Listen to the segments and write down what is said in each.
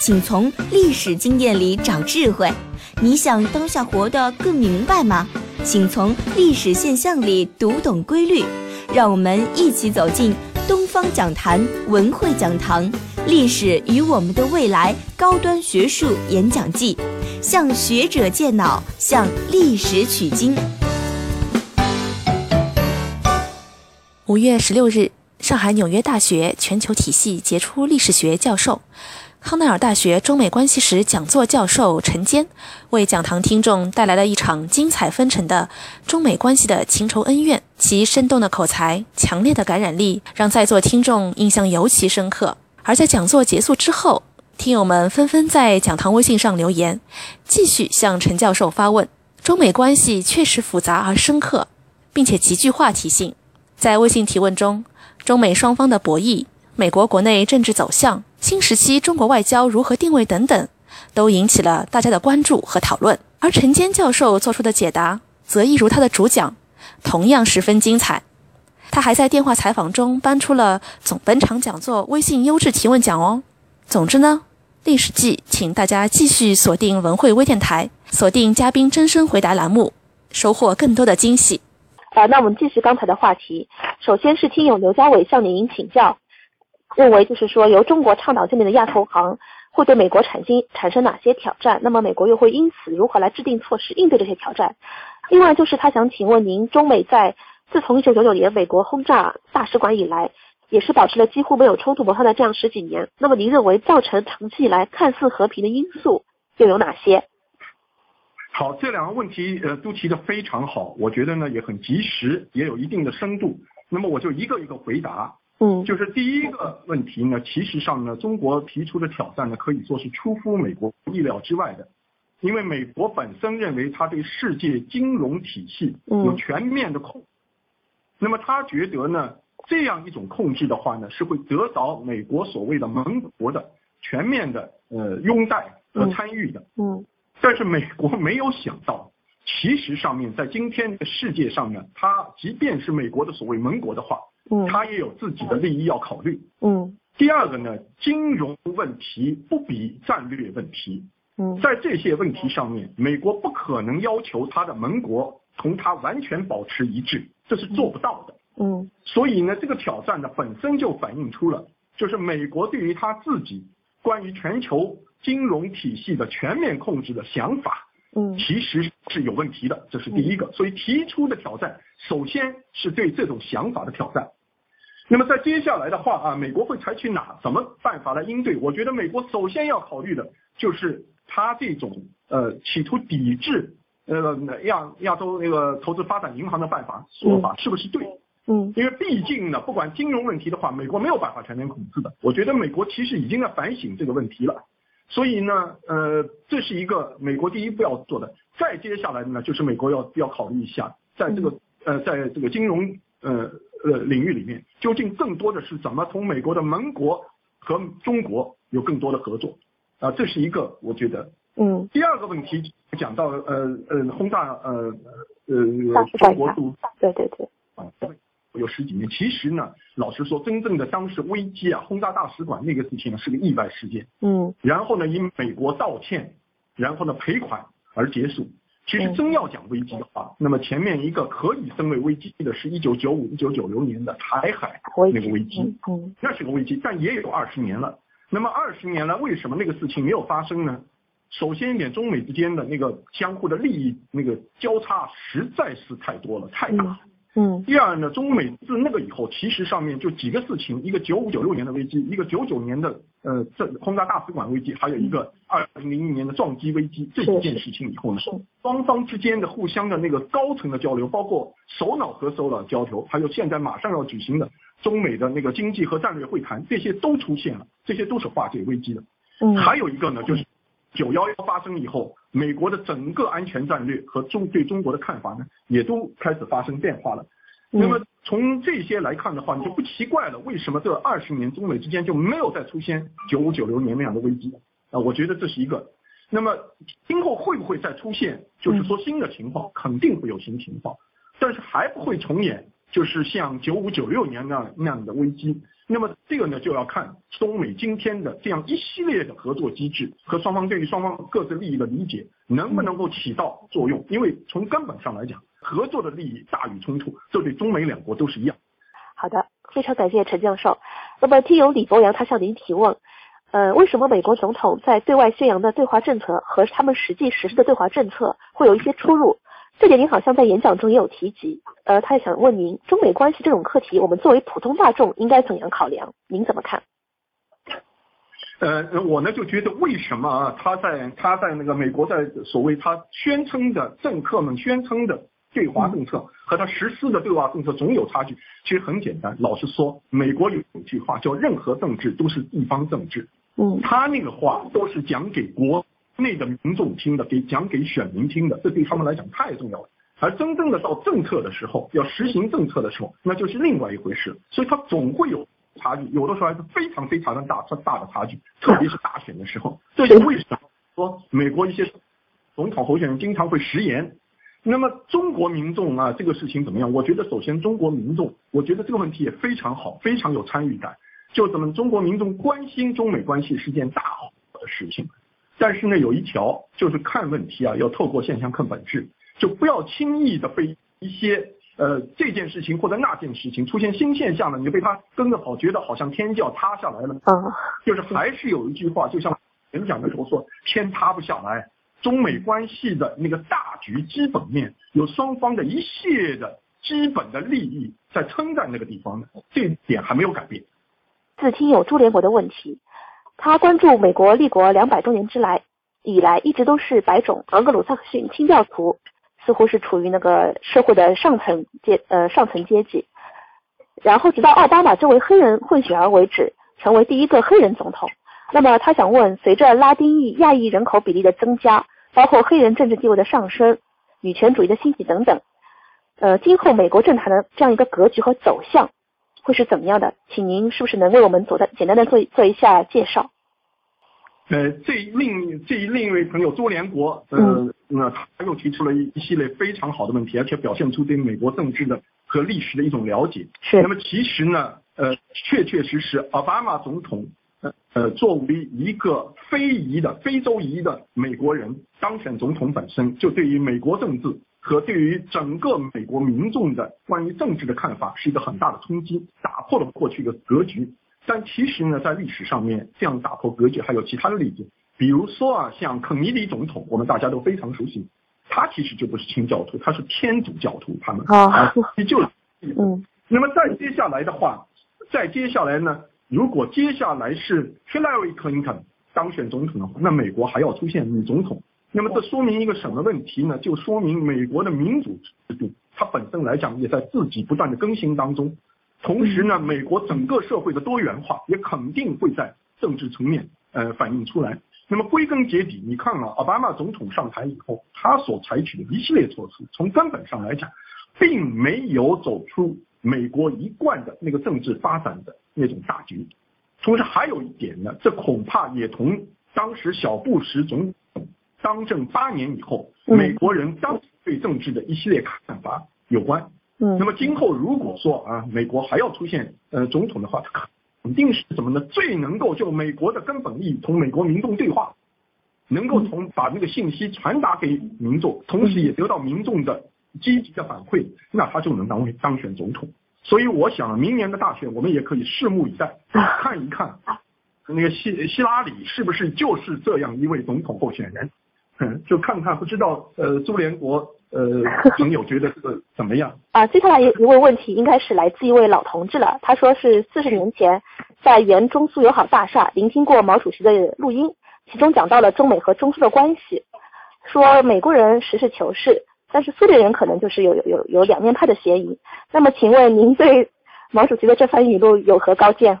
请从历史经验里找智慧。你想当下活得更明白吗？请从历史现象里读懂规律。让我们一起走进东方讲坛文汇讲堂《历史与我们的未来》高端学术演讲季，向学者借脑，向历史取经。五月十六日。上海纽约大学全球体系杰出历史学教授、康奈尔大学中美关系史讲座教授陈坚，为讲堂听众带来了一场精彩纷呈的中美关系的情仇恩怨。其生动的口才、强烈的感染力，让在座听众印象尤其深刻。而在讲座结束之后，听友们纷纷在讲堂微信上留言，继续向陈教授发问。中美关系确实复杂而深刻，并且极具话题性。在微信提问中。中美双方的博弈、美国国内政治走向、新时期中国外交如何定位等等，都引起了大家的关注和讨论。而陈坚教授做出的解答，则一如他的主讲，同样十分精彩。他还在电话采访中搬出了总本场讲座微信优质提问奖哦。总之呢，历史记，请大家继续锁定文汇微电台，锁定嘉宾真声回答栏目，收获更多的惊喜。啊，那我们继续刚才的话题。首先是听友刘家伟向您请教，认为就是说由中国倡导建立的亚投行会对美国产生产生哪些挑战？那么美国又会因此如何来制定措施应对这些挑战？另外就是他想请问您，中美在自从一九九九年美国轰炸大使馆以来，也是保持了几乎没有冲突摩擦的这样十几年。那么您认为造成长期以来看似和平的因素又有哪些？好，这两个问题呃都提得非常好，我觉得呢也很及时，也有一定的深度。那么我就一个一个回答。嗯，就是第一个问题呢，其实上呢，中国提出的挑战呢，可以说是出乎美国意料之外的，因为美国本身认为他对世界金融体系有全面的控，那么他觉得呢，这样一种控制的话呢，是会得到美国所谓的盟国的全面的呃拥戴和参与的。嗯。但是美国没有想到，其实上面在今天的世界上呢，它即便是美国的所谓盟国的话，嗯，它也有自己的利益要考虑，嗯。第二个呢，金融问题不比战略问题，嗯，在这些问题上面，美国不可能要求它的盟国同它完全保持一致，这是做不到的，嗯。所以呢，这个挑战呢本身就反映出了，就是美国对于他自己关于全球。金融体系的全面控制的想法，嗯，其实是有问题的，这是第一个。所以提出的挑战，首先是对这种想法的挑战。那么在接下来的话啊，美国会采取哪什么办法来应对？我觉得美国首先要考虑的就是他这种呃企图抵制呃亚亚洲那个投资发展银行的办法说法是不是对？嗯，因为毕竟呢，不管金融问题的话，美国没有办法全面控制的。我觉得美国其实已经在反省这个问题了。所以呢，呃，这是一个美国第一步要做的。再接下来的呢，就是美国要要考虑一下，在这个呃，在这个金融呃呃领域里面，究竟更多的是怎么同美国的盟国和中国有更多的合作啊？这是一个我觉得。嗯。第二个问题讲到呃呃轰炸呃呃中国驻对对对。十几年，其实呢，老实说，真正的当时危机啊，轰炸大使馆那个事情呢，是个意外事件。嗯。然后呢，因美国道歉，然后呢赔款而结束。其实真要讲危机的话，那么前面一个可以称为危机的是一九九五、一九九六年的台海那个危机。嗯。那是个危机，但也有二十年了。那么二十年了，为什么那个事情没有发生呢？首先一点，中美之间的那个相互的利益那个交叉实在是太多了，太大。嗯，第二呢，中美自那个以后，其实上面就几个事情，一个九五九六年的危机，一个九九年的呃这轰炸大使馆危机，还有一个二零零一年的撞击危机，这几件事情以后呢，双方之间的互相的那个高层的交流，包括首脑和首脑交流，还有现在马上要举行的中美的那个经济和战略会谈，这些都出现了，这些都是化解危机的。嗯，还有一个呢，就是九幺幺发生以后，美国的整个安全战略和中对中国的看法呢，也都开始发生变化了。那么从这些来看的话，你就不奇怪了，为什么这二十年中美之间就没有再出现九五九六年那样的危机？啊，我觉得这是一个。那么今后会不会再出现，就是说新的情况，肯定会有新情况，但是还不会重演，就是像九五九六年那那样的危机。那么这个呢，就要看中美今天的这样一系列的合作机制和双方对于双方各自利益的理解，能不能够起到作用？因为从根本上来讲，合作的利益大于冲突，这对中美两国都是一样。好的，非常感谢陈教授。那么听友李博洋他向您提问。呃，为什么美国总统在对外宣扬的对华政策和他们实际实施的对华政策会有一些出入？这点您好像在演讲中也有提及。呃，他也想问您，中美关系这种课题，我们作为普通大众应该怎样考量？您怎么看？呃，我呢就觉得，为什么啊？他在他在那个美国在所谓他宣称的政客们宣称的对华政策和他实施的对华政策总有差距？其实很简单，老实说，美国有一句话叫“任何政治都是地方政治”。嗯，他那个话都是讲给国内的民众听的，给讲给选民听的，这对他们来讲太重要了。而真正的到政策的时候，要实行政策的时候，那就是另外一回事。所以它总会有差距，有的时候还是非常非常的大大的差距，特别是大选的时候。这是为什么？说美国一些总统候选人经常会食言。那么中国民众啊，这个事情怎么样？我觉得首先中国民众，我觉得这个问题也非常好，非常有参与感。就咱们中国民众关心中美关系是件大好的事情，但是呢，有一条就是看问题啊，要透过现象看本质，就不要轻易的被一些呃这件事情或者那件事情出现新现象了，你就被他跟着跑，觉得好像天就要塌下来了。啊，就是还是有一句话，就像演讲的时候说，天塌不下来，中美关系的那个大局基本面，有双方的一系列的基本的利益在撑在那个地方呢，这一点还没有改变。自听有朱连国的问题，他关注美国立国两百多年之来以来，一直都是白种昂格鲁萨克逊清教徒，似乎是处于那个社会的上层阶呃上层阶级。然后直到奥巴马这位黑人混血儿为止，成为第一个黑人总统。那么他想问，随着拉丁裔亚裔人口比例的增加，包括黑人政治地位的上升、女权主义的兴起等等，呃，今后美国政坛的这样一个格局和走向。会是怎么样的？请您是不是能为我们做的简单的做做一下介绍？呃，这另这另一位朋友周连国，呃，那他又提出了一一系列非常好的问题，而且表现出对美国政治的和历史的一种了解。是。那么其实呢，呃，确确实实，奥巴马总统，呃呃，作为一个非裔的非洲裔的美国人当选总统本身，就对于美国政治。和对于整个美国民众的关于政治的看法是一个很大的冲击，打破了过去的格局。但其实呢，在历史上面这样打破格局还有其他的例子，比如说啊，像肯尼迪总统，我们大家都非常熟悉，他其实就不是清教徒，他是天主教徒，他们啊，就嗯。那么再接下来的话，再接下来呢，如果接下来是 Hillary Clinton 当选总统的话，那美国还要出现女总统。那么这说明一个什么问题呢？就说明美国的民主制度，它本身来讲也在自己不断的更新当中。同时呢，美国整个社会的多元化也肯定会在政治层面呃反映出来。那么归根结底，你看啊，奥巴马总统上台以后，他所采取的一系列措施，从根本上来讲，并没有走出美国一贯的那个政治发展的那种大局。同时还有一点呢，这恐怕也同当时小布什总。当政八年以后，美国人当对政治的一系列看法有关。嗯，那么今后如果说啊，美国还要出现呃总统的话，他肯定是什么呢？最能够就美国的根本利益同美国民众对话，能够从把那个信息传达给民众，同时也得到民众的积极的反馈，那他就能当当选总统。所以我想，明年的大选我们也可以拭目以待，看一看那个希希拉里是不是就是这样一位总统候选人。就看看，不知道呃，苏联国呃朋友觉得这个怎么样 啊？接下来一一位问题应该是来自一位老同志了，他说是四十年前在原中苏友好大厦聆听过毛主席的录音，其中讲到了中美和中苏的关系，说美国人实事求是，但是苏联人可能就是有有有有两面派的嫌疑。那么请问您对毛主席的这番语录有何高见？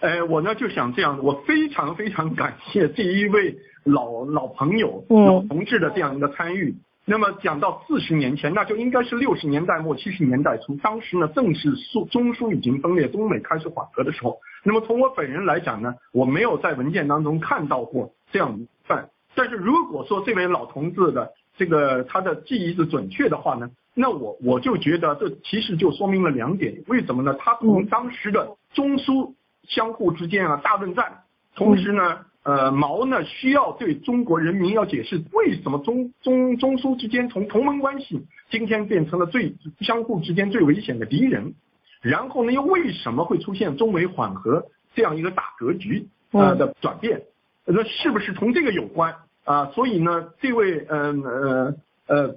呃，我呢就想这样，我非常非常感谢第一位老老朋友、嗯老同志的这样一个参与。那么讲到四十年前，那就应该是六十年代末七十年代初，当时呢正是苏中苏已经分裂，中美开始缓和的时候。那么从我本人来讲呢，我没有在文件当中看到过这样一份。但是如果说这位老同志的这个他的记忆是准确的话呢，那我我就觉得这其实就说明了两点，为什么呢？他从当时的中苏相互之间啊大论战，同时呢，呃，毛呢需要对中国人民要解释为什么中中中苏之间从同盟关系今天变成了最相互之间最危险的敌人，然后呢又为什么会出现中美缓和这样一个大格局呃嗯的转变？那是不是同这个有关啊？所以呢，这位嗯呃呃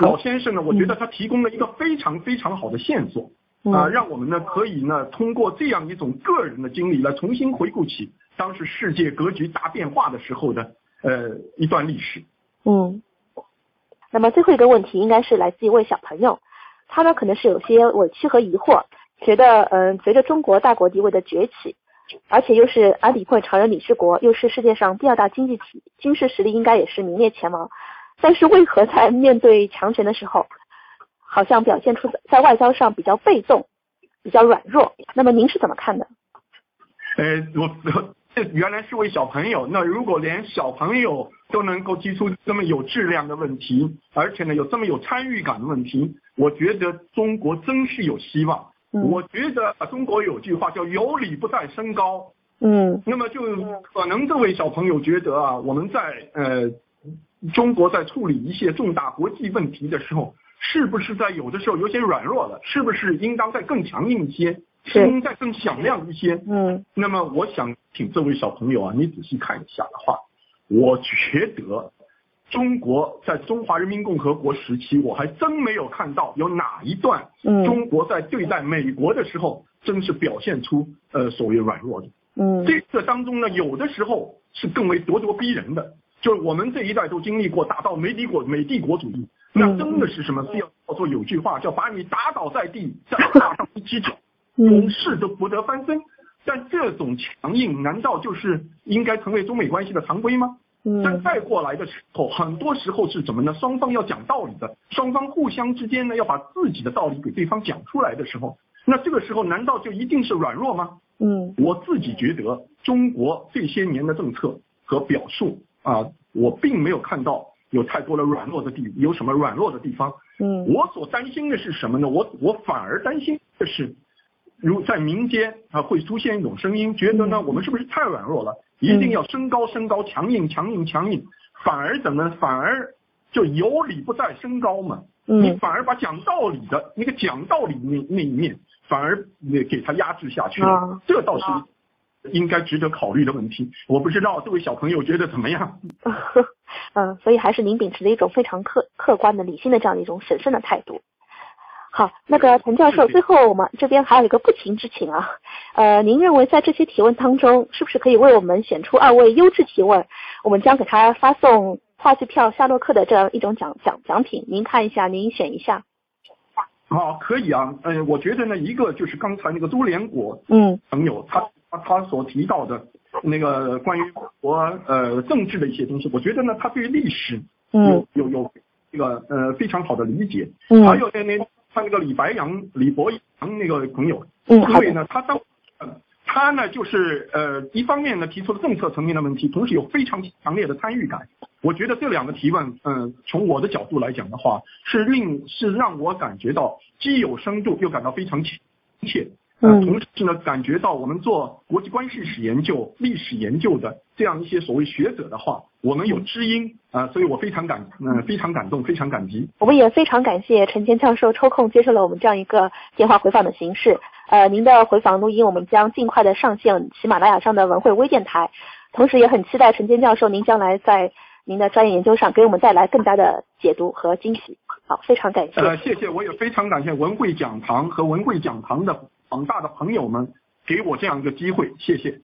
老先生呢，我觉得他提供了一个非常非常好的线索。啊，嗯让我们呢可以呢通过这样一种个人的经历来重新回顾起当时世界格局大变化的时候的呃一段历史。嗯，那么最后一个问题应该是来自一位小朋友，他呢可能是有些委屈和疑惑，觉得嗯、随着中国大国地位的崛起，而且又是安理会常任理事国，又是世界上第二大经济体，军事实力应该也是名列前茅，但是为何在面对强权的时候，好像表现出在外交上比较被动，比较软弱？那么您是怎么看的？呃，我我这原来是位小朋友，那如果连小朋友都能够提出这么有质量的问题，而且呢有这么有参与感的问题，我觉得中国真是有希望。嗯我觉得中国有句话叫“有理不在声高”，嗯那么就可能这位小朋友觉得啊，我们在呃中国在处理一些重大国际问题的时候，是不是在有的时候有些软弱了？是不是应当再更强硬一些？是应再更响亮一些？嗯那么我想请这位小朋友啊，你仔细看一下的话，我觉得中国在中华人民共和国时期，我还真没有看到有哪一段嗯中国在对待美国的时候，真是表现出呃所谓软弱的。嗯这个当中呢，有的时候是更为咄咄逼人的，就是我们这一代都经历过打到美帝国美帝国主义，那真的是什么？是要叫做有句话叫把你打倒在地，再踏上一只脚，嗯永世都不得翻身。但这种强硬，难道就是应该成为中美关系的常规吗？但嗯再过来的时候，很多时候是什么呢？双方要讲道理的，双方互相之间呢要把自己的道理给对方讲出来的时候，那这个时候难道就一定是软弱吗？嗯我自己觉得中国这些年的政策和表述啊，我并没有看到有太多的软弱的地，有什么软弱的地方。嗯我所担心的是什么呢？我我反而担心的是，如在民间啊会出现一种声音，觉得呢我们是不是太软弱了？一定要升高升高，强硬强硬强硬，反而怎么反而就有理不在声高嘛？你嗯反而把讲道理的那个讲道理那那一面，反而给给他压制下去了啊，这倒是应该值得考虑的问题。我不知道这位小朋友觉得怎么样？嗯，所以还是您秉持着一种非常客客观的、理性的这样的一种审慎的态度。好，那个陈教授，最后我们这边还有一个不情之请啊，呃，您认为在这些提问当中，是不是可以为我们选出二位优质提问？我们将给他发送话剧票《夏洛克》的这样一种奖奖奖品，您看一下，您选一下。啊，可以啊，呃、我觉得呢，一个就是刚才那个周连国嗯朋友他他他所提到的那个关于国呃政治的一些东西，我觉得呢，他对于历史嗯有有有这个呃非常好的理解。嗯还有呢，那他那个李白杨李博阳那个朋友，嗯，所以，呢，他当呃他呢就是呃一方面呢提出了政策层面的问题，同时有非常强烈的参与感。我觉得这两个提问，嗯、从我的角度来讲的话，是令是让我感觉到既有深度，又感到非常亲切。呃，嗯同时呢，感觉到我们做国际关系史研究、历史研究的这样一些所谓学者的话，我们有知音啊、所以我非常感，嗯、非常感动，非常感激。我们也非常感谢陈坚教授抽空接受了我们这样一个电话回访的形式。呃，您的回访录音我们将尽快的上线喜马拉雅上的文汇微电台，同时也很期待陈坚教授您将来在您的专业研究上给我们带来更加的解读和惊喜。好，非常感谢。呃，谢谢，我也非常感谢文汇讲堂和文汇讲堂的广大的朋友们给我这样一个机会，谢谢。